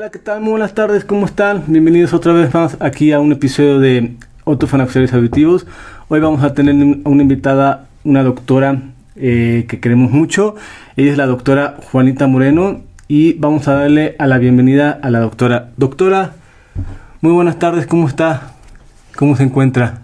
Hola, ¿qué tal? Muy buenas tardes, ¿cómo están? Bienvenidos otra vez más aquí a un episodio de Autofanaxiales Auditivos. Hoy vamos a tener una invitada, una doctora eh, que queremos mucho. Ella es la doctora Juanita Moreno y vamos a darle a la bienvenida a la doctora. Doctora, muy buenas tardes, ¿cómo está? ¿Cómo se encuentra?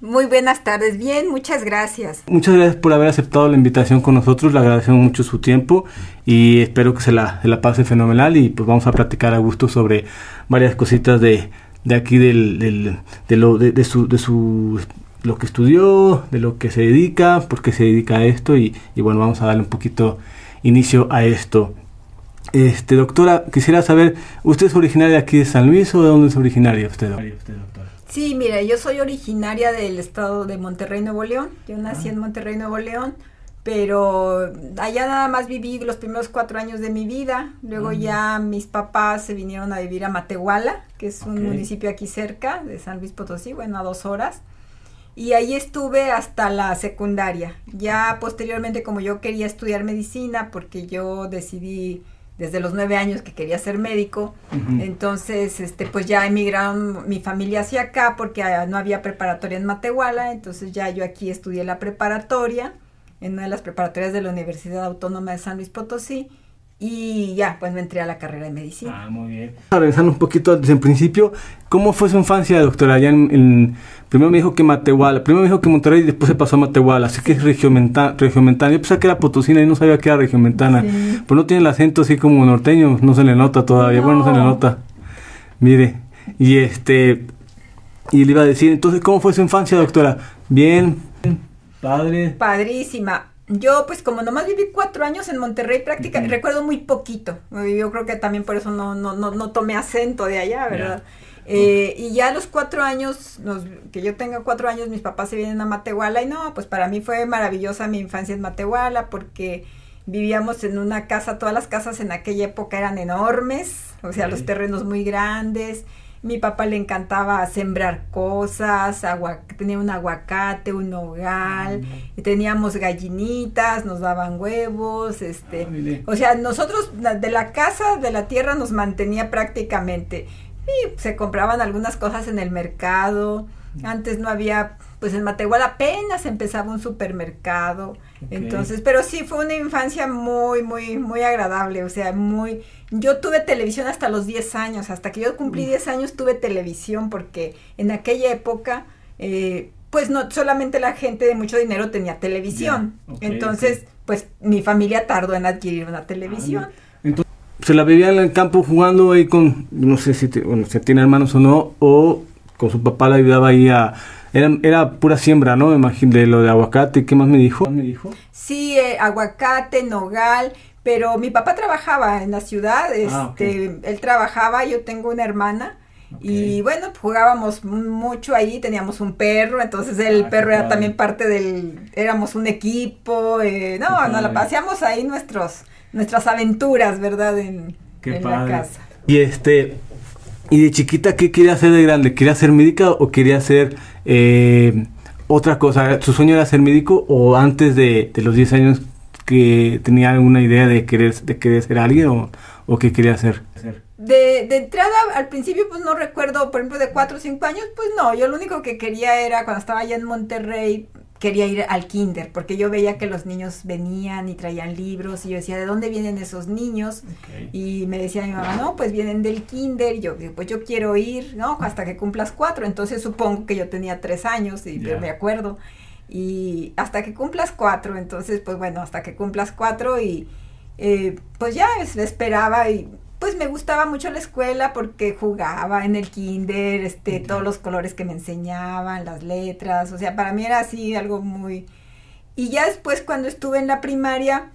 Muy buenas tardes, bien, muchas gracias. Muchas gracias por haber aceptado la invitación con nosotros, le agradecemos mucho su tiempo y espero que se la, la pase fenomenal y pues vamos a platicar a gusto sobre varias cositas de, de aquí del, del, de, lo, de, su, de su lo que estudió, de lo que se dedica, por qué se dedica a esto y, y bueno, vamos a darle un poquito inicio a esto. Este, doctora, quisiera saber, ¿usted es originaria de aquí de San Luis o de dónde es originaria usted? Sí, mira, yo soy originaria del estado de Monterrey, Nuevo León. Yo nací ah. en Monterrey, Nuevo León, pero allá nada más viví los primeros cuatro años de mi vida. Luego ah. ya mis papás se vinieron a vivir a Matehuala, que es un municipio aquí cerca de San Luis Potosí, bueno, a dos horas. Y ahí estuve hasta la secundaria. Ya posteriormente, como yo quería estudiar medicina, porque yo decidí desde los nueve años que quería ser médico. Entonces, este, pues ya emigraron mi familia hacia acá porque ah, no había preparatoria en Matehuala. Entonces ya yo aquí estudié la preparatoria en una de las preparatorias de la Universidad Autónoma de San Luis Potosí. Y ya, pues me entré a la carrera de medicina. Ah, muy bien. Regresando un poquito desde el principio, ¿cómo fue su infancia, doctora? Allá en, primero me dijo que Matehuala, primero me dijo que Monterrey y después se pasó a Matehuala, así que es regiomentana. Regiomentana. Yo pensaba que era potosina y no sabía que era regiomentana. Sí. Pero no tiene el acento así como norteño, no se le nota todavía. Bueno, no se le nota. Mire, y este, y le iba a decir, entonces, ¿cómo fue su infancia, doctora? Bien, padre. Padrísima yo pues como nomás viví cuatro años en Monterrey prácticamente, recuerdo muy poquito, yo creo que también por eso no, no, no, no tomé acento de allá, ¿verdad? Eh, y ya a los cuatro años, que yo tengo cuatro años, mis papás se vienen a Matehuala y no, pues para mí fue maravillosa mi infancia en Matehuala porque vivíamos en una casa, todas las casas en aquella época eran enormes, o sea, los terrenos muy grandes, mi papá le encantaba sembrar cosas, tenía un aguacate, un nogal, y teníamos gallinitas, nos daban huevos, este, ah, o sea, nosotros de la casa, de la tierra nos mantenía prácticamente. Y se compraban algunas cosas en el mercado. Antes no había, pues en Matehuala apenas empezaba un supermercado. Entonces, pero sí fue una infancia muy, muy, muy agradable. O sea, muy, yo tuve televisión hasta los 10 años, hasta que yo cumplí 10 años tuve televisión porque en aquella época, eh, pues no solamente la gente de mucho dinero tenía televisión. Entonces, pues mi familia tardó en adquirir una televisión. Entonces, se la vivía en el campo jugando ahí con, no sé si, bueno, si tiene hermanos o no, o con su papá la ayudaba ahí a... Era, era pura siembra, ¿no? De lo de aguacate. ¿Qué más me dijo? ¿Me dijo? Sí, eh, aguacate, nogal pero mi papá trabajaba en la ciudad, ah, este, él trabajaba, yo tengo una hermana. Y bueno, jugábamos mucho ahí, teníamos un perro, entonces el ah, perro era también parte del, éramos un equipo, eh, no, nos la paseamos ahí nuestros, nuestras aventuras, ¿verdad? En, la casa. Y este, ¿y de chiquita qué quería hacer de grande? ¿Quería ser médica o quería ser eh, otra cosa? ¿Su sueño era ser médico o antes de, los 10 años que tenía alguna idea de querer, de querer ser alguien o, qué quería hacer? De, de, entrada, al principio, pues no recuerdo, por ejemplo, de cuatro o cinco años, pues no, yo lo único que quería era, cuando estaba allá en Monterrey, quería ir al kinder, porque yo veía que los niños venían y traían libros, y yo decía, ¿de dónde vienen esos niños? Y me decía mi mamá, no, pues vienen del kinder, y yo, pues yo quiero ir, ¿no? Hasta que cumplas cuatro, entonces supongo que yo tenía tres años, y me acuerdo y hasta que cumplas cuatro, entonces pues bueno, hasta que cumplas cuatro y eh, pues ya esperaba y pues me gustaba mucho la escuela porque jugaba en el kinder, este, todos los colores que me enseñaban, las letras, o sea, para mí era así algo muy... Y ya después cuando estuve en la primaria,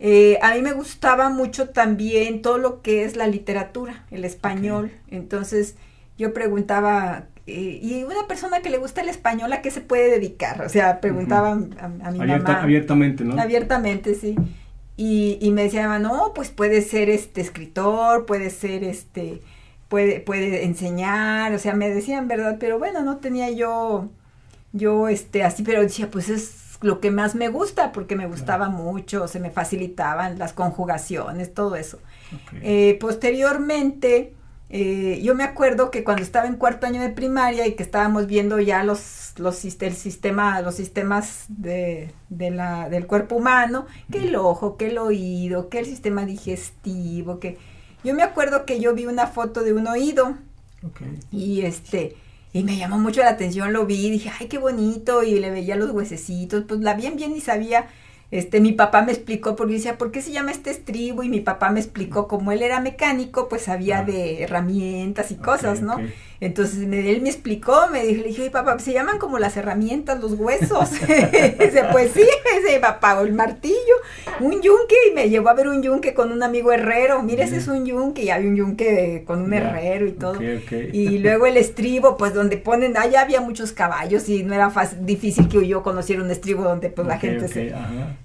eh, a mí me gustaba mucho también todo lo que es la literatura, el español, entonces yo preguntaba eh, y una persona que le gusta el español, ¿a qué se puede dedicar? O sea, preguntaba a, mi mamá. Abiertamente, ¿no? Abiertamente, sí. Y, y me decía, no, pues puede ser este escritor, puede ser este, puede, puede enseñar, o sea, me decían, ¿verdad? Pero bueno, no tenía yo, yo, este, así, pero decía, pues es lo que más me gusta, porque me gustaba mucho, se me facilitaban las conjugaciones, todo eso. Eh, posteriormente, eh, yo me acuerdo que cuando estaba en cuarto año de primaria y que estábamos viendo ya los, los, el sistema, los sistemas de, la, del cuerpo humano, que el ojo, que el oído, que el sistema digestivo, que yo me acuerdo que yo vi una foto de un oído y este y me llamó mucho la atención, lo vi, dije, ay, qué bonito, y le veía los huesecitos, pues la bien, bien y sabía este, mi papá me explicó, porque decía, ¿por qué se llama este estribo? Y mi papá me explicó, como él era mecánico, pues había ah. de herramientas y cosas, ¿no? Entonces él me explicó, me dijo, le dije, papá, se llaman como las herramientas, los huesos. dice, pues sí, ese papá, el martillo, un yunque, y me llevó a ver un yunque con un amigo herrero. Mira, ese es un yunque, y había un yunque con un herrero y todo. y luego el estribo, pues donde ponen, allá había muchos caballos y no era fácil, difícil que yo conociera un estribo donde pues la gente se,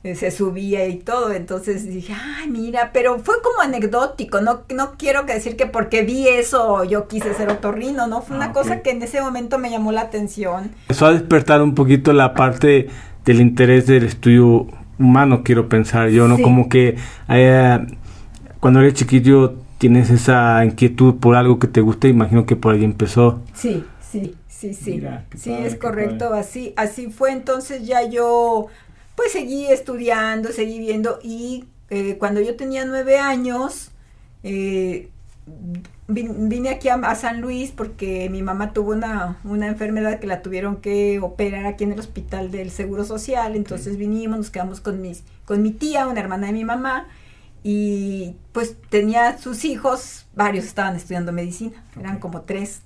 eh, se, subía y todo. Entonces dije, ay, mira, pero fue como anecdótico, no, no quiero decir que porque vi eso yo quise ser otorrino, ¿no? Fue una ah, cosa que en ese momento me llamó la atención. Empezó a despertar un poquito la parte del interés del estudio humano, quiero pensar yo, ¿no? Como que eh, cuando eres chiquillo tienes esa inquietud por algo que te gusta, imagino que por ahí empezó. Sí, sí, sí, sí. sí, es correcto, así, así fue. Entonces ya yo, pues seguí estudiando, seguí viendo y eh, cuando yo tenía nueve años, eh, vine aquí a, San Luis porque mi mamá tuvo una, una, enfermedad que la tuvieron que operar aquí en el hospital del Seguro Social, entonces vinimos, nos quedamos con, mis, con mi tía, una hermana de mi mamá, y pues tenía sus hijos, varios estaban estudiando medicina, eran como tres.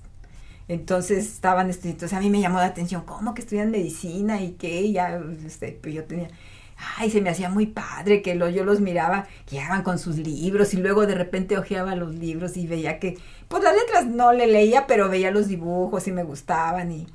Entonces estaban estudiando, entonces a mí me llamó la atención, ¿cómo que estudian medicina y qué? ya, este, pues yo tenía, ay, se me hacía muy padre que lo, yo los miraba, que llegaban con sus libros y luego de repente ojeaba los libros y veía que, pues las letras no le leía, pero veía los dibujos y me gustaban y,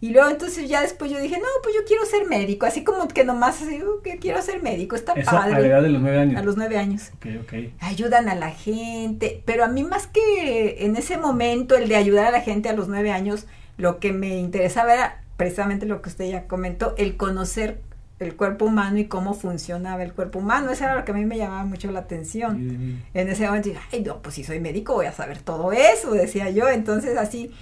y luego entonces ya después yo dije, no, pues yo quiero ser médico, así como que nomás así, que quiero ser médico, está padre. A la edad de los nueve años. A los nueve años. Okay, okay. Ayudan a la gente, pero a mí más que en ese momento el de ayudar a la gente a los nueve años, lo que me interesaba era precisamente lo que usted ya comentó, el conocer el cuerpo humano y cómo funcionaba el cuerpo humano. Eso era lo que a mí me llamaba mucho la atención. En ese momento dije, ay, no, pues si soy médico voy a saber todo eso, decía yo. Entonces así,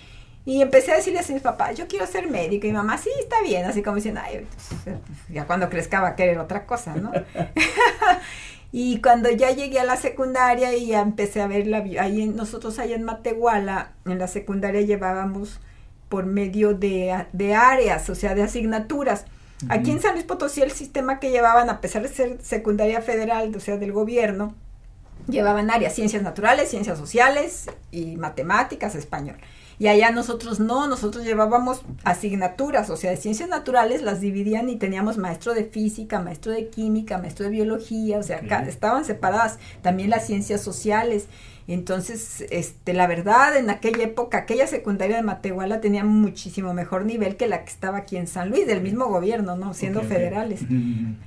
y empecé a decirle a mis papás, yo quiero ser médico. Y mi mamá, sí, está bien, así como diciendo, ay, pues, ya cuando crezca va a querer otra cosa, ¿no? y cuando ya llegué a la secundaria y ya empecé a ver la... Ahí nosotros allá en Matehuala, en la secundaria llevábamos por medio de, de áreas, o sea, de asignaturas Aquí en San Luis Potosí el sistema que llevaban, a pesar de ser secundaria federal, o sea, del gobierno, llevaban áreas ciencias naturales, ciencias sociales y matemáticas, español. Y allá nosotros no, nosotros llevábamos asignaturas, o sea, de ciencias naturales las dividían y teníamos maestro de física, maestro de química, maestro de biología, o sea, estaban separadas también las ciencias sociales. Entonces, este, la verdad, en aquella época, aquella secundaria de Matehuala tenía muchísimo mejor nivel que la que estaba aquí en San Luis, del mismo gobierno, ¿no? Siendo federales.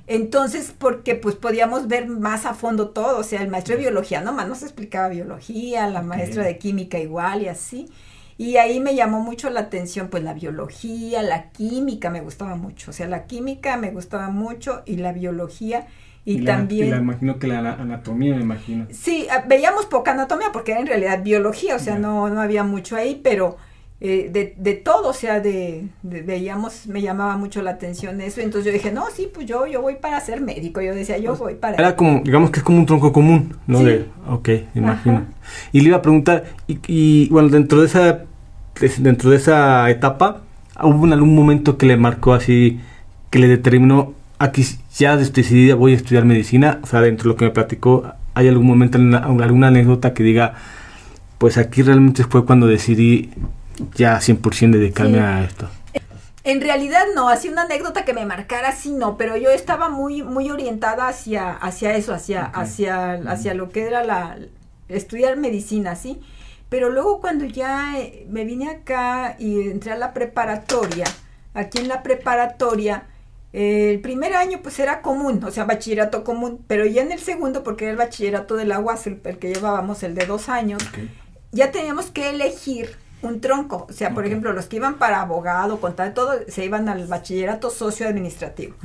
Entonces, porque pues podíamos ver más a fondo todo, o sea, el maestro de biología nomás nos explicaba biología, la maestra de química igual y así. Y ahí me llamó mucho la atención, pues la biología, la química me gustaba mucho, o sea, la química me gustaba mucho y la biología y, también... La, imagino que la anatomía, me imagino. Sí, ah, veíamos poca anatomía porque era en realidad biología, o sea, no, no había mucho ahí, pero eh, de, de, todo, o sea, de, veíamos, me llamaba mucho la atención eso, entonces yo dije, no, sí, pues yo, yo voy para ser médico, yo decía, yo pues, voy para... Era como, digamos que es como un tronco común, ¿no? Sí. De, ok, imagino. Y le iba a preguntar, y, y bueno, dentro de esa, dentro de esa etapa, ¿hubo en algún momento que le marcó así, que le determinó aquí ya decidida voy a estudiar medicina, o sea, dentro de lo que me platicó, ¿hay algún momento, alguna anécdota que diga, pues aquí realmente fue cuando decidí ya 100% dedicarme a esto? En realidad no, así una anécdota que me marcara, sí no, pero yo estaba muy, muy orientada hacia, hacia eso, hacia, hacia, hacia lo que era la estudiar medicina, ¿sí? Pero luego cuando ya eh, me vine acá y entré a la preparatoria, aquí en la preparatoria, el primer año pues era común, o sea, bachillerato común, pero ya en el segundo, porque era el bachillerato de la el, que llevábamos, el de dos años, ya teníamos que elegir un tronco. O sea, por ejemplo, los que iban para abogado, contar todo, se iban al bachillerato socioadministrativo.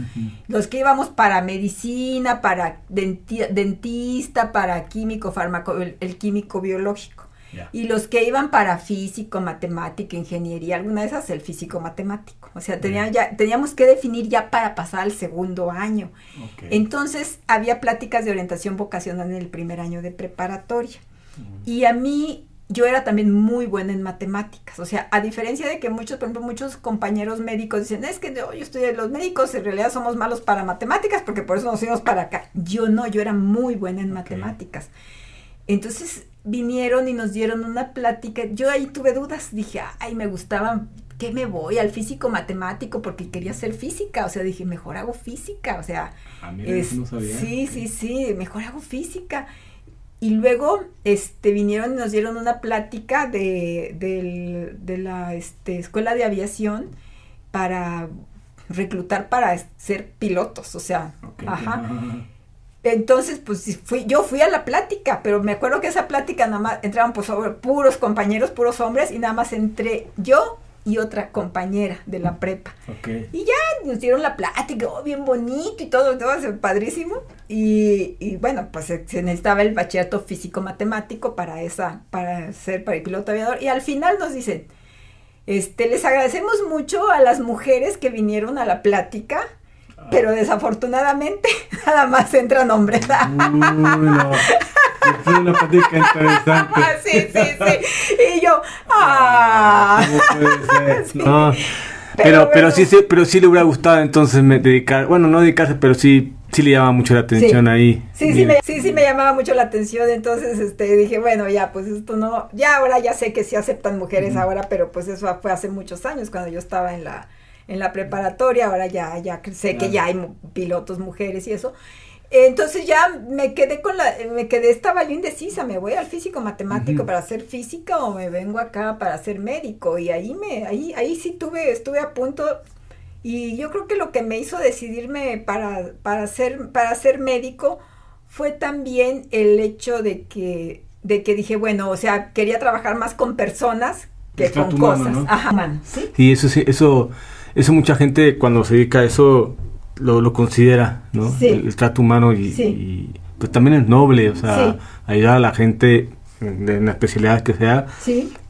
Los que íbamos para medicina, para dentista, para químico, fármaco, el, químico biológico. Y los que iban para físico, matemática, ingeniería, alguna de esas, el físico matemático. O sea, ya, teníamos que definir ya para pasar al segundo año. Entonces, había pláticas de orientación vocacional en el primer año de preparatoria. Y a mí yo era también muy buena en matemáticas. O sea, a diferencia de que muchos, por ejemplo, muchos compañeros médicos dicen, es que yo, estoy los médicos en realidad somos malos para matemáticas porque por eso nos fuimos para acá. Yo no, yo era muy buena en matemáticas. Entonces vinieron y nos dieron una plática. Yo ahí tuve dudas, dije, ay, me gustaba, ¿qué me voy? Al físico matemático porque quería ser física. O sea, dije, mejor hago física. O sea, ah, no sabía. sí, sí, sí, mejor hago física. Y luego este, vinieron y nos dieron una plática de, de la este, escuela de aviación para reclutar para ser pilotos, o sea, ajá. Entonces, pues fui, yo fui a la plática, pero me acuerdo que esa plática nada más entraban pues puros compañeros, puros hombres, y nada más entré yo y otra compañera de la prepa. Y ya nos dieron la plática, oh, bien bonito y todo, todo padrísimo. Y, y bueno, pues se, necesitaba el bachillerato físico-matemático para esa, para ser para el piloto aviador. Y al final nos dicen, este, les agradecemos mucho a las mujeres que vinieron a la plática pero desafortunadamente nada más entran hombres. Uy, no. una plática interesante. sí, sí, sí. Y yo, ah. ser? No. Pero, pero, sí, sí, pero sí le hubiera gustado entonces me dedicar, bueno, no dedicarse, pero sí, sí le llamaba mucho la atención ahí. Sí, sí me, sí, sí me llamaba mucho la atención, entonces este, dije, bueno, ya, pues esto no, ya ahora ya sé que sí aceptan mujeres ahora, pero pues eso fue hace muchos años cuando yo estaba en la, en la preparatoria, ahora ya, ya sé que ya hay pilotos mujeres y eso. Entonces ya me quedé con la, me quedé, estaba yo indecisa, me voy al físico matemático para hacer física o me vengo acá para ser médico y ahí me, ahí, ahí sí tuve, estuve a punto y yo creo que lo que me hizo decidirme para, para ser, para ser médico fue también el hecho de que, de que dije, bueno, o sea, quería trabajar más con personas que con cosas. Ajá, ¿sí? Y eso sí, eso eso mucha gente cuando se dedica a eso lo, lo considera, ¿no? El, trato humano y, pues también es noble, o sea, ayudar a la gente en la especialidad que sea,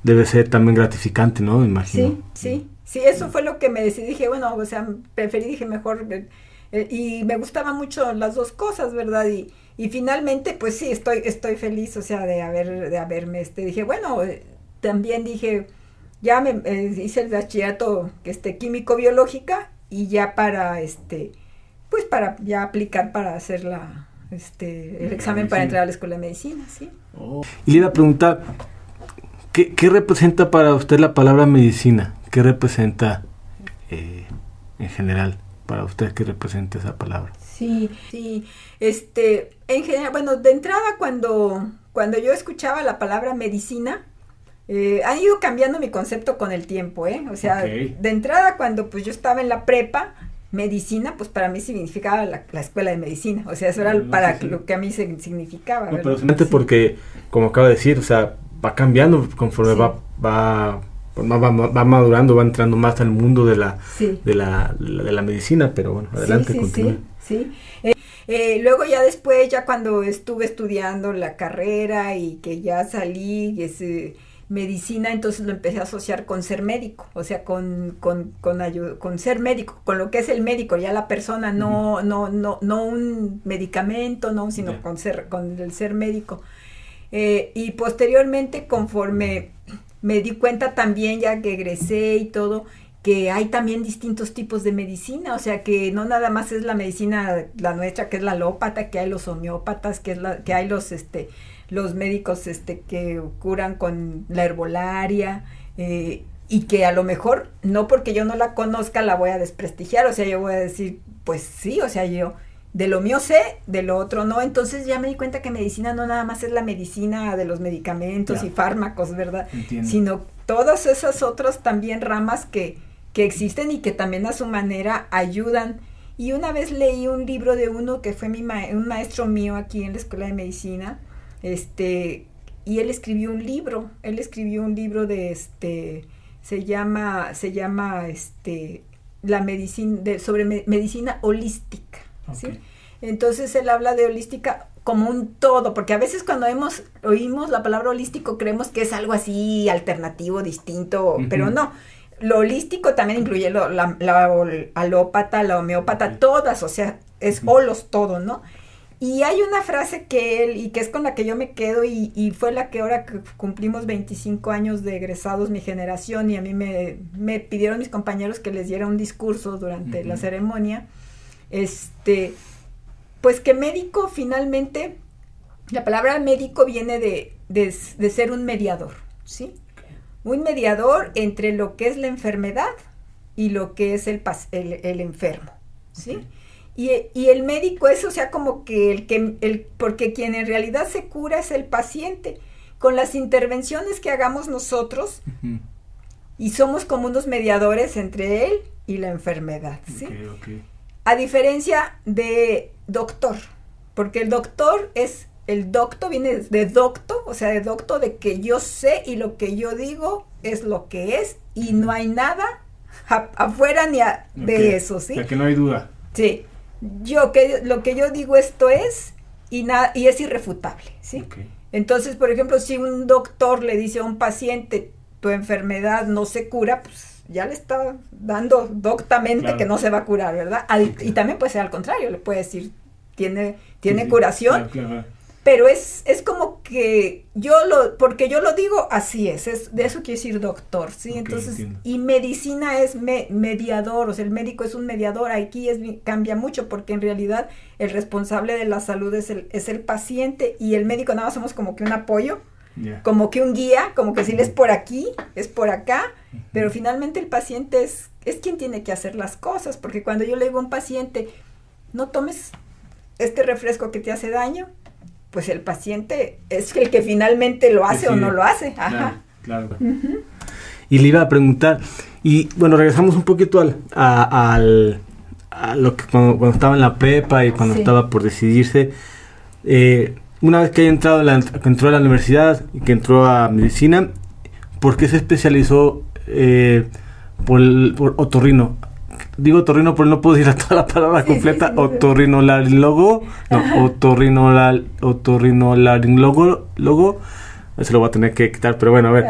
debe ser también gratificante, ¿no? imagino. Sí, sí, sí, eso fue lo que me decidí, dije, bueno, o sea, preferí, dije, mejor, eh, eh, y me gustaban mucho las dos cosas, ¿verdad? Y, y finalmente, pues sí, estoy, estoy feliz, o sea, de haber, de haberme, este, dije, bueno, eh, también dije, ya me eh, hice el bachillerato este, químico-biológica y ya para, este, pues para ya aplicar para hacer la, este, el examen para entrar a la escuela de medicina, ¿sí? Oh. Y le iba a preguntar, ¿qué, representa para usted la palabra medicina? ¿Qué representa eh, en general para usted? ¿Qué representa esa palabra? Sí, sí, este, en general, bueno, de entrada cuando, cuando yo escuchaba la palabra medicina, eh, ha ido cambiando mi concepto con el tiempo, ¿eh? O sea, de entrada cuando pues yo estaba en la prepa, medicina, pues para mí significaba la, escuela de medicina, o sea, eso era para lo que a mí significaba. No, pero simplemente porque, como acabo de decir, o sea, va cambiando conforme va, va, va, madurando, va entrando más al mundo de la, de la, de la medicina, pero bueno, adelante, continúe. Sí, eh, eh, luego ya después, ya cuando estuve estudiando la carrera y que ya salí, ese medicina, entonces lo empecé a asociar con ser médico, o sea, con, con, con, con ser médico, con lo que es el médico, ya la persona, no, no, no, no un medicamento, no, sino con ser, con el ser médico. Eh, y posteriormente, conforme me di cuenta también, ya que egresé y todo, que hay también distintos tipos de medicina, o sea que no nada más es la medicina la nuestra, que es la alópata, que hay los homeópatas, que es la, que hay los este los médicos este, que curan con la herbolaria eh, y que a lo mejor no porque yo no la conozca la voy a desprestigiar, o sea, yo voy a decir, pues sí, o sea, yo de lo mío sé, de lo otro no, entonces ya me di cuenta que medicina no nada más es la medicina de los medicamentos y fármacos, ¿verdad? Sino todas esas otras también ramas que, que existen y que también a su manera ayudan. Y una vez leí un libro de uno que fue mi un maestro mío aquí en la escuela de medicina, este, y él escribió un libro, él escribió un libro de este, se llama, se llama este, la medicina, de, sobre medicina holística, ¿sí? Entonces él habla de holística como un todo, porque a veces cuando hemos, oímos la palabra holístico creemos que es algo así alternativo, distinto, pero no. Lo holístico también incluye la, la, alópata, la homeópata, todas, o sea, es holos todo, ¿no? Y hay una frase que él, y que es con la que yo me quedo, y, fue la que ahora que cumplimos 25 años de egresados, mi generación, y a mí me, me pidieron mis compañeros que les diera un discurso durante la ceremonia, este, pues que médico finalmente, la palabra médico viene de, de, ser un mediador, ¿sí? Un mediador entre lo que es la enfermedad y lo que es el, el, enfermo, ¿sí? Y, y, el médico es, o sea, como que el que, el, porque quien en realidad se cura es el paciente. Con las intervenciones que hagamos nosotros, y somos como unos mediadores entre él y la enfermedad, ¿sí? A diferencia de doctor, porque el doctor es, el docto viene de docto, o sea, de docto de que yo sé y lo que yo digo es lo que es y no hay nada afuera ni de eso, ¿sí? que no hay duda. Sí, yo que lo que yo digo esto es y, nada y es irrefutable, ¿sí? Entonces, por ejemplo, si un doctor le dice a un paciente, tu enfermedad no se cura, pues ya le está dando doctamente que no se va a curar, ¿verdad? Y también puede ser al contrario, le puede decir, tiene, tiene curación, pero es, es como que yo lo, porque yo lo digo, así es, es de eso quiere decir doctor, ¿sí? Entonces, y medicina es mediador, o sea, el médico es un mediador, aquí es, cambia mucho porque en realidad el responsable de la salud es el, es el paciente y el médico nada más somos como que un apoyo como que un guía, como que si es por aquí, es por acá, pero finalmente el paciente es, es quien tiene que hacer las cosas, porque cuando yo le digo a un paciente, no tomes este refresco que te hace daño, pues el paciente es el que finalmente lo hace o no lo hace. Ajá. Claro, Y le iba a preguntar, y bueno, regresamos un poquito al, a, lo que cuando, estaba en la prepa y cuando estaba por decidirse, eh, una vez que haya entrado la, que entró a la universidad y que entró a medicina, ¿por qué se especializó eh, por, por, otorrino? Digo otorrino, pero no puedo decir toda la palabra completa. Sí, otorrinolaringólogo, no, otorrinolaringólogo, logo, se lo voy a tener que quitar, pero bueno, a ver.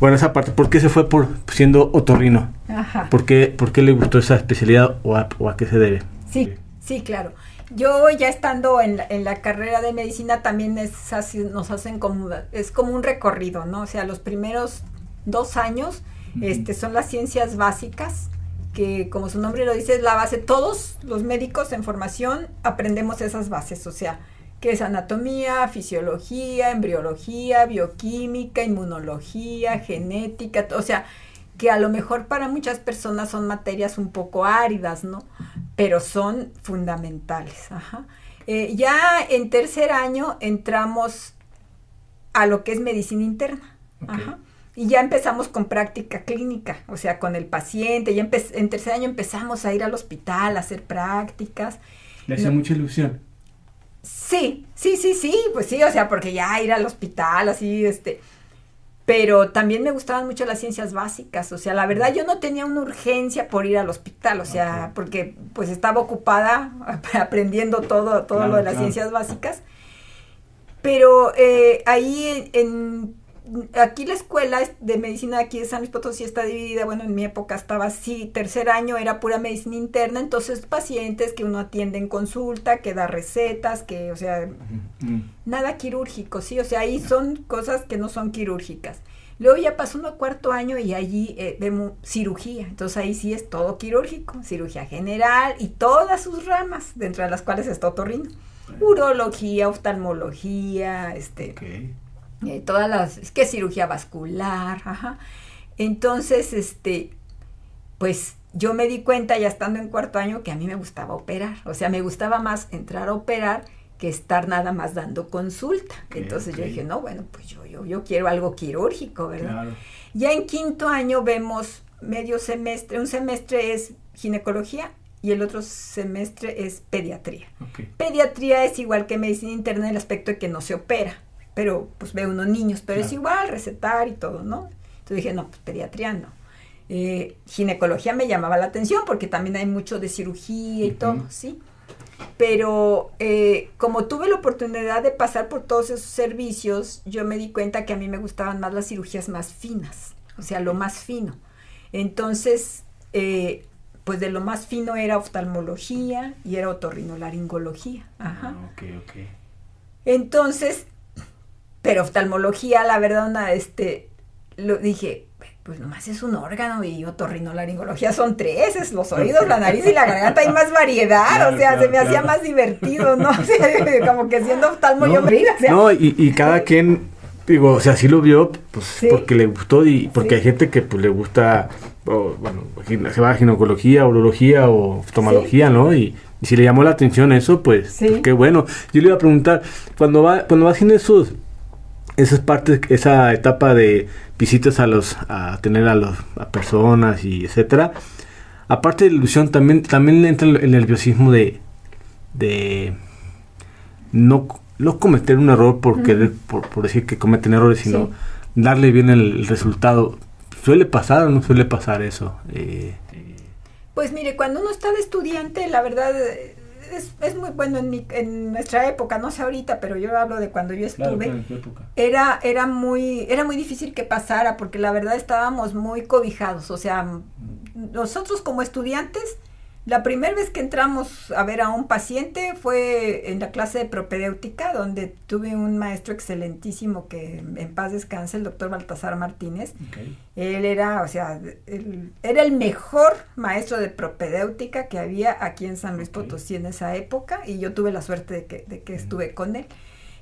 Bueno, esa parte, ¿por qué se fue por siendo otorrino? Ajá. ¿Por qué, por qué le gustó esa especialidad o a, o a qué se debe? Sí, sí, claro. Yo ya estando en la, en la carrera de medicina también es así, nos hacen como, es como un recorrido, ¿no? O sea, los primeros dos años este, son las ciencias básicas, que como su nombre lo dice es la base, todos los médicos en formación aprendemos esas bases, o sea, que es anatomía, fisiología, embriología, bioquímica, inmunología, genética, o sea, que a lo mejor para muchas personas son materias un poco áridas, ¿no? Pero son fundamentales. Ajá. Eh, ya en tercer año entramos a lo que es medicina interna. Ajá. Y ya empezamos con práctica clínica, o sea, con el paciente. Ya en tercer año empezamos a ir al hospital, a hacer prácticas. Le hacía mucha ilusión. Sí, sí, sí, sí, pues sí, o sea, porque ya ir al hospital, así, este, pero también me gustaban mucho las ciencias básicas, o sea, la verdad yo no tenía una urgencia por ir al hospital, o sea, porque pues estaba ocupada aprendiendo todo, todo lo de las ciencias básicas, pero eh, ahí en, aquí la escuela de medicina aquí de San Luis Potosí está dividida, bueno, en mi época estaba así, tercer año era pura medicina interna, entonces pacientes que uno atiende en consulta, que da recetas, que, o sea, nada quirúrgico, sí, o sea, ahí son cosas que no son quirúrgicas. Luego ya pasó uno a cuarto año y allí eh, vemos cirugía, entonces ahí sí es todo quirúrgico, cirugía general y todas sus ramas, dentro de las cuales está otorrino. Urología, oftalmología, este... Eh, todas las, es que cirugía vascular, ajá. Entonces, este, pues yo me di cuenta ya estando en cuarto año que a mí me gustaba operar, o sea, me gustaba más entrar a operar que estar nada más dando consulta. Entonces yo dije, no, bueno, pues yo, yo, yo quiero algo quirúrgico, ¿verdad? Ya en quinto año vemos medio semestre, un semestre es ginecología y el otro semestre es pediatría. Pediatría es igual que medicina interna en el aspecto de que no se opera pero pues ve unos niños, pero es igual recetar y todo, ¿no? Entonces dije, no, pues pediatría no. Eh, ginecología me llamaba la atención porque también hay mucho de cirugía y todo, ¿sí? Pero eh, como tuve la oportunidad de pasar por todos esos servicios, yo me di cuenta que a mí me gustaban más las cirugías más finas, o sea, lo más fino. Entonces, eh, pues de lo más fino era oftalmología y era otorrinolaringología. Ajá. Ah, ok, ok. Entonces, pero oftalmología, la verdad, este, lo dije, pues nomás es un órgano y otorrinolaringología son tres, es los oídos, la nariz y la garganta, hay más variedad, o sea, se me hacía más divertido, ¿no? O sea, como que siendo oftalmo yo me o sea. No, y, y cada quien, digo, o sea, sí lo vio, pues porque le gustó y porque hay gente que pues le gusta, bueno, se va a ginecología, urología o oftalmología, ¿no? Y, si le llamó la atención eso, pues, pues, qué bueno. Yo le iba a preguntar, cuando va, cuando vas haciendo esos, esas partes, esa etapa de visitas a los a tener a los a personas y etcétera. Aparte de la ilusión también también entra el, nerviosismo de de no no cometer un error por por, decir que cometen errores sino darle bien el, resultado. Suele pasar o no suele pasar eso eh, pues mire cuando uno está de estudiante la verdad es, es muy bueno en, mi, en nuestra época, no sé ahorita, pero yo hablo de cuando yo estuve. era, era, muy, era muy difícil que pasara porque la verdad estábamos muy cobijados. O sea, nosotros como estudiantes la primera vez que entramos a ver a un paciente fue en la clase de propedéutica, donde tuve un maestro excelentísimo que en paz descanse, el doctor Baltasar Martínez. Él era, o sea, era el mejor maestro de propedéutica que había aquí en San Luis Potosí en esa época, y yo tuve la suerte de que, de que estuve con él.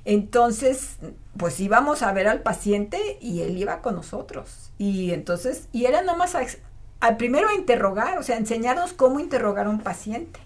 Entonces, pues íbamos a ver al paciente y él iba con nosotros. Y entonces, y era nomás al primero a interrogar, o sea, enseñarnos cómo interrogar a un paciente.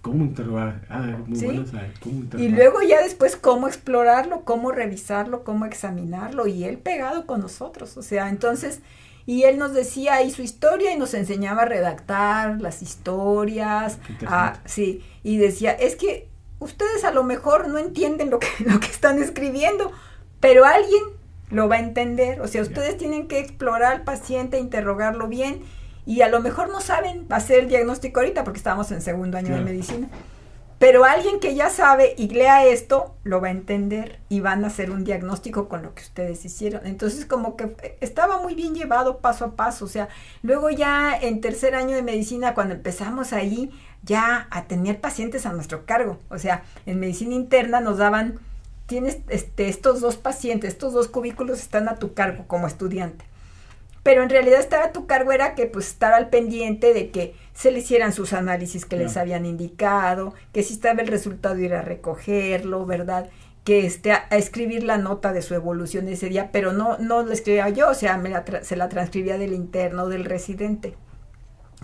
¿Cómo interrogar? Ah, muy bueno ¿Cómo interrogar? Y luego ya después cómo explorarlo, cómo revisarlo, cómo examinarlo, y él pegado con nosotros, o sea, entonces, y él nos decía ahí su historia y nos enseñaba a redactar las historias, a, sí, y decía, es que ustedes a lo mejor no entienden lo que, lo que están escribiendo, pero alguien lo va a entender, o sea, ustedes tienen que explorar al paciente, interrogarlo bien, y a lo mejor no saben hacer el diagnóstico ahorita porque estamos en segundo año de medicina. Pero alguien que ya sabe y lea esto, lo va a entender y van a hacer un diagnóstico con lo que ustedes hicieron. Entonces, como que estaba muy bien llevado paso a paso. O sea, luego ya en tercer año de medicina, cuando empezamos ahí ya a tener pacientes a nuestro cargo. O sea, en medicina interna nos daban, tienes este, estos dos pacientes, estos dos cubículos están a tu cargo como estudiante pero en realidad estar a tu cargo era que pues estar al pendiente de que se le hicieran sus análisis que les habían indicado, que si estaba el resultado ir a recogerlo, ¿verdad? Que esté a, escribir la nota de su evolución ese día, pero no, no lo escribía yo, o sea, me se la transcribía del interno del residente,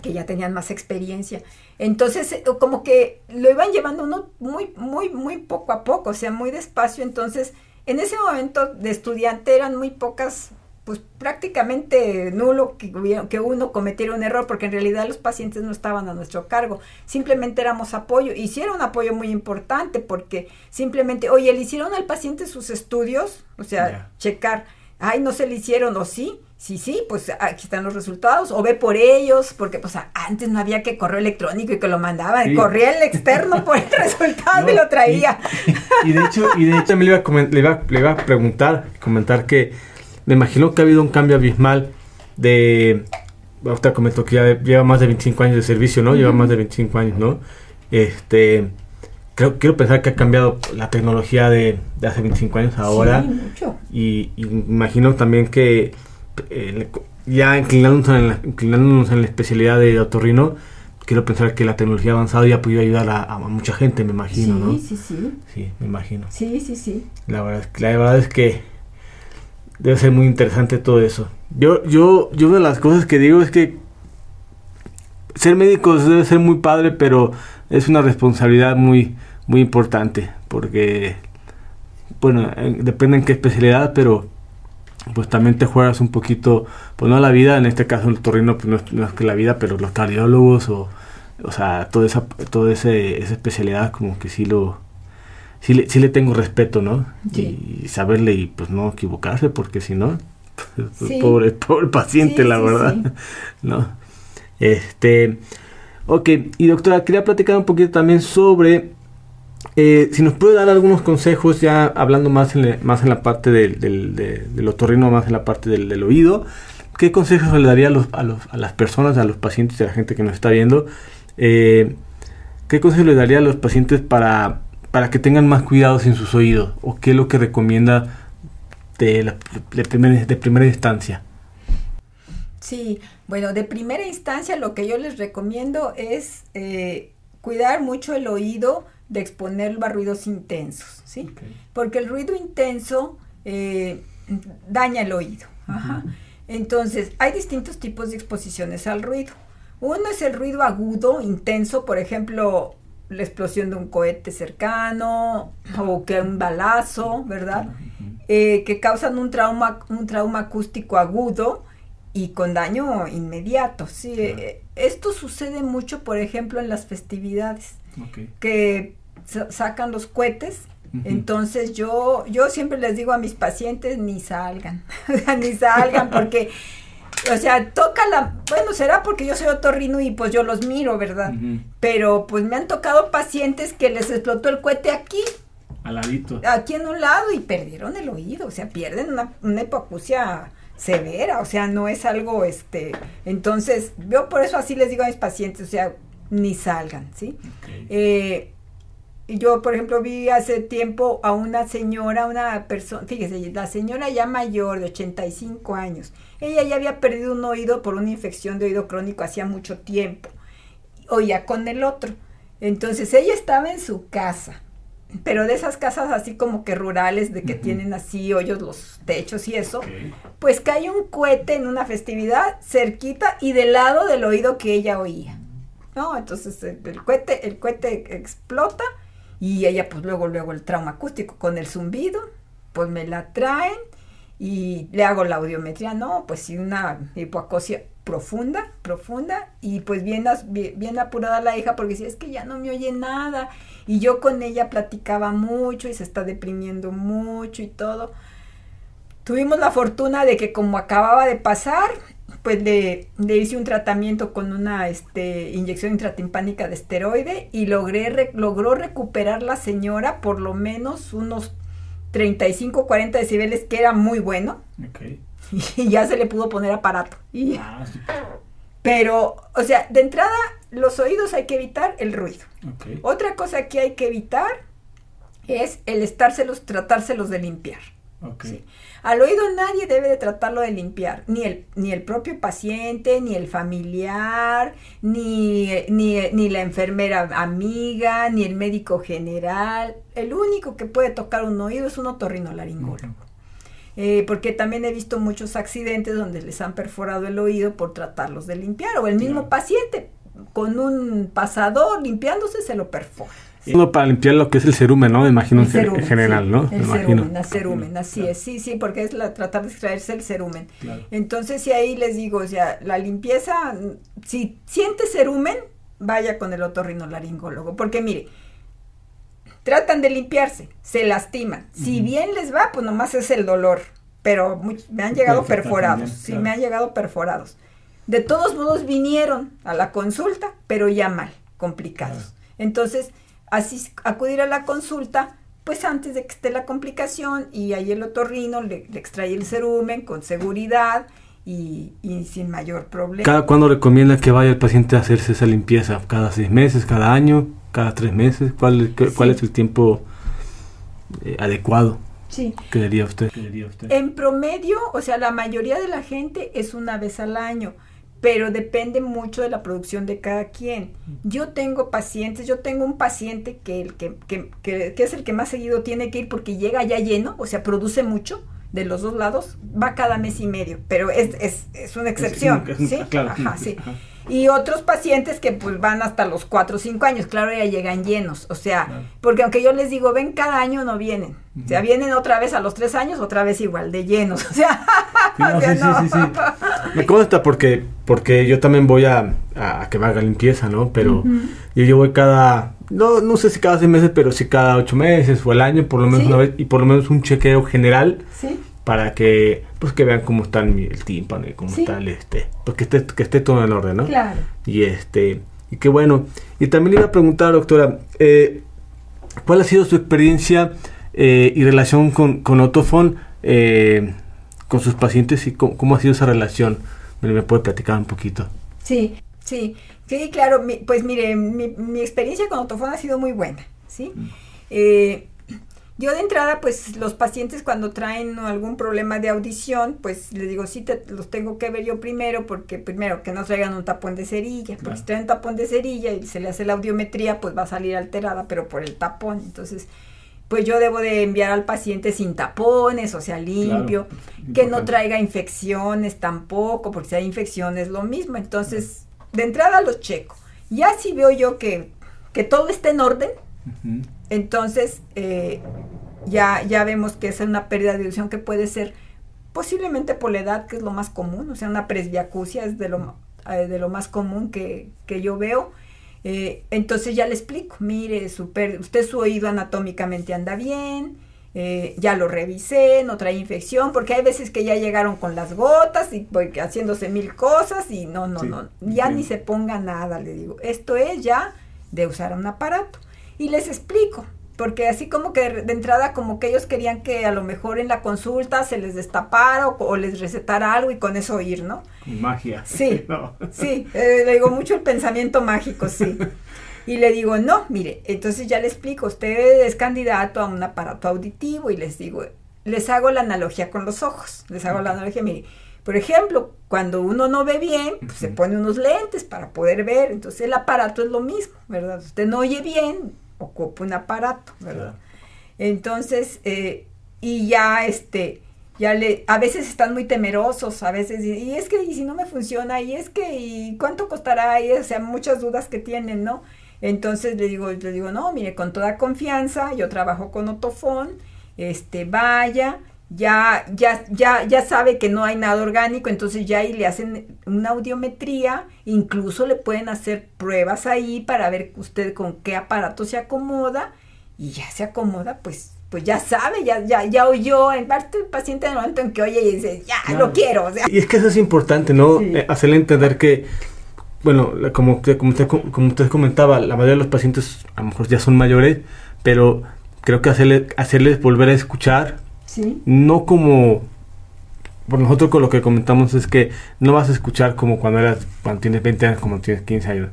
que ya tenían más experiencia. Entonces, eh, como que lo iban llevando uno muy, muy, muy poco a poco, o sea, muy despacio. Entonces, en ese momento de estudiante eran muy pocas pues prácticamente nulo que, que uno cometiera un error, porque en realidad los pacientes no estaban a nuestro cargo, simplemente éramos apoyo, y sí era un apoyo muy importante, porque simplemente, oye, le hicieron al paciente sus estudios, o sea, checar, ay, no se le hicieron, o sí, sí, sí, pues aquí están los resultados, o ve por ellos, porque pues antes no había que correo electrónico y que lo mandaban, corría el externo por el resultado y lo traía. Y, de hecho, y de hecho me le iba, a le iba, le iba a preguntar, comentar que me imagino que ha habido un cambio abismal de... Ahorita comentó que ya lleva más de 25 años de servicio, ¿no? Lleva más de 25 años, ¿no? Este... Creo, quiero pensar que ha cambiado la tecnología de, hace 25 años ahora. Sí, mucho. Y, imagino también que eh, ya inclinándonos en, la, inclinándonos en la especialidad de otorrino, quiero pensar que la tecnología avanzada ya ha podido ayudar a, mucha gente, me imagino, ¿no? Sí, sí, sí. Sí, me imagino. Sí, sí, sí. La verdad, la verdad es que debe ser muy interesante todo eso. Yo, yo, yo una de las cosas que digo es que ser médico debe ser muy padre, pero es una responsabilidad muy, muy importante, porque, bueno, depende en qué especialidad, pero pues también te juegas un poquito, pues no la vida, en este caso el torrino, pues no es, que la vida, pero los cardiólogos o, o sea, toda esa, toda esa especialidad como que sí lo, sí le, sí le tengo respeto, ¿no? Y saberle y pues no equivocarse, porque si no, pobre, pobre paciente, la verdad, ¿no? Este, ok, y doctora, quería platicar un poquito también sobre, eh, si nos puede dar algunos consejos, ya hablando más en, más en la parte del, del, del otorrino, más en la parte del, del oído, ¿qué consejos le daría a, los, a, los, a, las personas, a los pacientes, a la gente que nos está viendo? Eh, ¿Qué consejos le daría a los pacientes para, para que tengan más cuidados en sus oídos? ¿O qué es lo que recomienda de, la, de, primer, de primera instancia? Sí, bueno, de primera instancia lo que yo les recomiendo es eh, cuidar mucho el oído de exponerlo a ruidos intensos, ¿sí? Okay. Porque el ruido intenso eh, daña el oído. Ajá. Uh -huh. Entonces, hay distintos tipos de exposiciones al ruido. Uno es el ruido agudo, intenso, por ejemplo, la explosión de un cohete cercano o que un balazo, ¿verdad? Eh, que causan un trauma, un trauma acústico agudo y con daño inmediato. Sí, claro. eh, esto sucede mucho, por ejemplo, en las festividades, okay. que sacan los cohetes. Uh -huh. Entonces yo, yo siempre les digo a mis pacientes, ni salgan, ni salgan, porque o sea, toca la, bueno, será porque yo soy otorrino y pues yo los miro, ¿verdad? Uh -huh. Pero pues me han tocado pacientes que les explotó el cohete aquí. Al ladito. Aquí en un lado y perdieron el oído, o sea, pierden una, una hipoacusia severa, o sea, no es algo, este, entonces, yo por eso así les digo a mis pacientes, o sea, ni salgan, ¿sí? Okay. Eh, yo, por ejemplo, vi hace tiempo a una señora, una persona, fíjese, la señora ya mayor de 85 años, ella ya había perdido un oído por una infección de oído crónico hacía mucho tiempo, oía con el otro. Entonces ella estaba en su casa, pero de esas casas así como que rurales, de que uh -huh. tienen así hoyos los techos y eso, okay. pues cae un cohete en una festividad cerquita y del lado del oído que ella oía. ¿No? Entonces el cohete, el cohete explota y ella pues luego, luego el trauma acústico con el zumbido, pues me la traen y le hago la audiometría, no, pues sí, una hipoacosia profunda, profunda, y pues bien, bien apurada la hija porque decía, es que ya no me oye nada, y yo con ella platicaba mucho y se está deprimiendo mucho y todo. Tuvimos la fortuna de que como acababa de pasar, pues le, le hice un tratamiento con una este, inyección intratimpánica de esteroide y logré logró recuperar la señora por lo menos unos 35, 40 decibeles, que era muy bueno. Okay. Y ya se le pudo poner aparato. Y, ah, sí. Pero, o sea, de entrada, los oídos hay que evitar el ruido. Okay. Otra cosa que hay que evitar es el estárselos, tratárselos de limpiar. Okay. ¿sí? Al oído nadie debe de tratarlo de limpiar, ni el, ni el propio paciente, ni el familiar, ni, ni, ni la enfermera amiga, ni el médico general. El único que puede tocar un oído es un otorrinolaringólogo. Eh, porque también he visto muchos accidentes donde les han perforado el oído por tratarlos de limpiar, o el mismo paciente con un pasador limpiándose se lo perfora. Uno para limpiar lo que es el cerumen, ¿no? Me imagino el cerumen, en general, sí, ¿no? El Me cerumen, imagino. el cerumen, así claro. es, sí, sí, porque es la, tratar de extraerse el cerumen. Claro. Entonces, si ahí les digo, o sea, la limpieza, si siente cerumen, vaya con el otorrinolaringólogo, porque mire, tratan de limpiarse, se lastiman. Si uh -huh. bien les va, pues nomás es el dolor, pero muy, me han llegado perforados, también, sí, me han llegado perforados. De todos modos vinieron a la consulta, pero ya mal, complicados. Entonces, así acudir a la consulta, pues antes de que esté la complicación y ahí el otorrino le, le extrae el cerumen con seguridad y, y, sin mayor problema. ¿Cada cuándo recomienda que vaya el paciente a hacerse esa limpieza? ¿Cada seis meses, cada año, cada tres meses? ¿Cuál, qué, sí. cuál es el tiempo eh, adecuado? Sí. ¿Qué diría usted? ¿Qué diría usted? En promedio, o sea, la mayoría de la gente es una vez al año pero depende mucho de la producción de cada quien. Yo tengo pacientes, yo tengo un paciente que, el que, que, que, que, es el que más seguido tiene que ir porque llega ya lleno, o sea, produce mucho de los dos lados, va cada mes y medio, pero es, es, es una excepción, es, ¿sí? Claro, Ajá, sí. Ajá. Y otros pacientes que pues van hasta los 4 o 5 años, claro, ya llegan llenos. O sea, porque aunque yo les digo, ven cada año, no vienen. O sea, vienen otra vez a los 3 años, otra vez igual, de llenos. O sea, sí, sí, sí, Me consta porque, porque yo también voy a, a que me haga limpieza, ¿no? Pero yo, yo voy cada, no, no sé si cada 6 meses, pero sí cada 8 meses o el año, por lo menos una vez, y por lo menos un chequeo general. Sí para que pues que vean cómo está el, tímpano y cómo está el este pues que esté que esté todo en orden no claro. Y este y qué bueno. Y también le iba a preguntar doctora eh, cuál ha sido su experiencia eh, y relación con con Otofon eh, con sus pacientes y cómo, ha sido esa relación me, puede platicar un poquito sí sí. Sí claro pues mire mi, mi, experiencia con Otofon ha sido muy buena sí mm. eh, yo de entrada, pues los pacientes cuando traen algún problema de audición, pues les digo, sí, te, los tengo que ver yo primero, porque primero que no traigan un tapón de cerilla, porque si traen un tapón de cerilla y se le hace la audiometría, pues va a salir alterada, pero por el tapón. Entonces, pues yo debo de enviar al paciente sin tapones, o sea, limpio, que no traiga infecciones tampoco, porque si hay infecciones lo mismo. Entonces, de entrada los checo. Ya si veo yo que, que todo está en orden, entonces, eh, ya, ya vemos que es una pérdida de audición que puede ser posiblemente por la edad, que es lo más común, o sea, una presbiacusia es de lo, eh, de lo más común que, yo veo. Eh, entonces ya le explico, mire, super, usted su oído anatómicamente anda bien, ya lo revisé, no trae infección, porque hay veces que ya llegaron con las gotas y haciéndose mil cosas y no, no, no, ya ni se ponga nada, le digo. Esto es ya de usar un aparato y les explico, porque así como que de entrada como que ellos querían que a lo mejor en la consulta se les destapara o, les recetara algo y con eso ir, ¿no? Magia. Sí, sí, eh, le digo mucho el pensamiento mágico, sí. Y le digo, no, mire, entonces ya le explico, usted es candidato a un aparato auditivo y les digo, les hago la analogía con los ojos, les hago la analogía, mire, por ejemplo, cuando uno no ve bien, pues se pone unos lentes para poder ver, entonces el aparato es lo mismo, ¿verdad? Usted no oye bien, ocupa un aparato, ¿verdad? Entonces, eh, y ya este, ya le, a veces están muy temerosos, a veces, y, es que, y si no me funciona, y es que, y cuánto costará, y o sea, muchas dudas que tienen, ¿no? Entonces le digo, le digo, no, mire, con toda confianza, yo trabajo con Otofón, este, vaya, ya, ya, ya, ya sabe que no hay nada orgánico, entonces ya ahí le hacen una audiometría, incluso le pueden hacer pruebas ahí para ver usted con qué aparato se acomoda, y ya se acomoda, pues, pues ya sabe, ya, ya, ya oyó, en parte el paciente en el momento en que oye y dice, ya lo quiero. Y es que eso es importante, ¿no? Eh, hacerle entender que, bueno, como, como, usted, como usted comentaba, la mayoría de los pacientes a lo mejor ya son mayores, pero creo que hacerle, hacerles volver a escuchar no como por nosotros con lo que comentamos es que no vas a escuchar como cuando eras cuando tienes 20 años como tienes 15 años.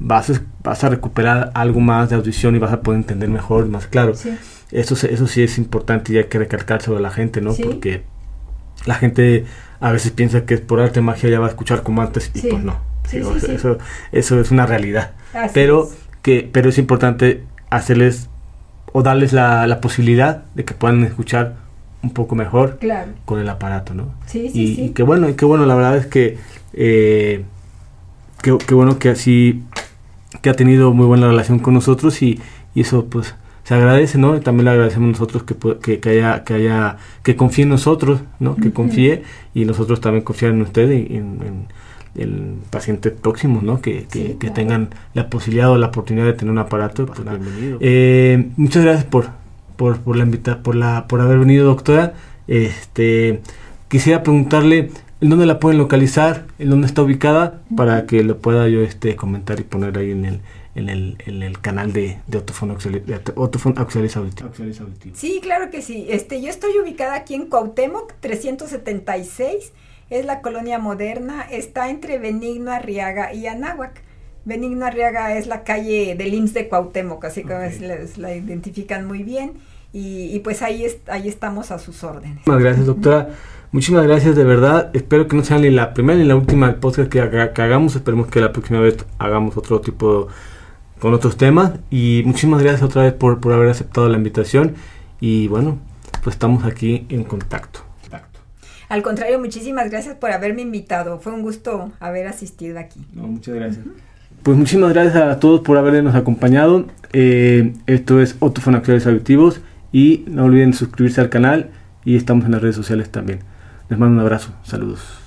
Vas a, vas a recuperar algo más de audición y vas a poder entender mejor más claro. Eso eso sí es importante y hay que recalcar sobre la gente no porque la gente a veces piensa que por arte magia ya va a escuchar como antes y pues no. Eso, eso es una realidad. Pero que pero es importante hacerles o darles la, la posibilidad de que puedan escuchar un poco mejor con el aparato, ¿no? Sí, sí, y, sí. qué bueno, y qué bueno, la verdad es que eh, qué, bueno que así que ha tenido muy buena relación con nosotros y, y eso pues se agradece, ¿no? Y también le agradecemos nosotros que, que, que, haya, que haya, que confíe en nosotros, ¿no? Que confíe y nosotros también confiar en usted y en, el paciente próximo, ¿no? Que, que, tengan la posibilidad o la oportunidad de tener un aparato. Pues, eh, muchas gracias por, por, por la invita por la por haber venido doctora este quisiera preguntarle en dónde la pueden localizar en dónde está ubicada para que lo pueda yo este comentar y poner ahí en el en el, en el canal de, de Autofon Auditivo. Sí, claro que sí. Este, yo estoy ubicada aquí en Cuauhtémoc 376, es la colonia moderna, está entre Benigno Arriaga y Anáhuac. Benigno Arriaga es la calle del IMSS de Cuauhtémoc, así que la identifican muy bien. Y, pues ahí, ahí estamos a sus órdenes. Muchas gracias, doctora. Muchísimas gracias, de verdad. Espero que no sea ni la primera ni la última podcast que, hagamos. Esperemos que la próxima vez hagamos otro tipo con otros temas. Y muchísimas gracias otra vez por, por haber aceptado la invitación. Y bueno, pues estamos aquí en contacto. Al contrario, muchísimas gracias por haberme invitado. Fue un gusto haber asistido aquí. muchas gracias. Pues muchísimas gracias a todos por habernos acompañado. Eh, esto es Otofon Actuales Auditivos y no olviden suscribirse al canal y estamos en las redes sociales también. Les mando un abrazo. Saludos.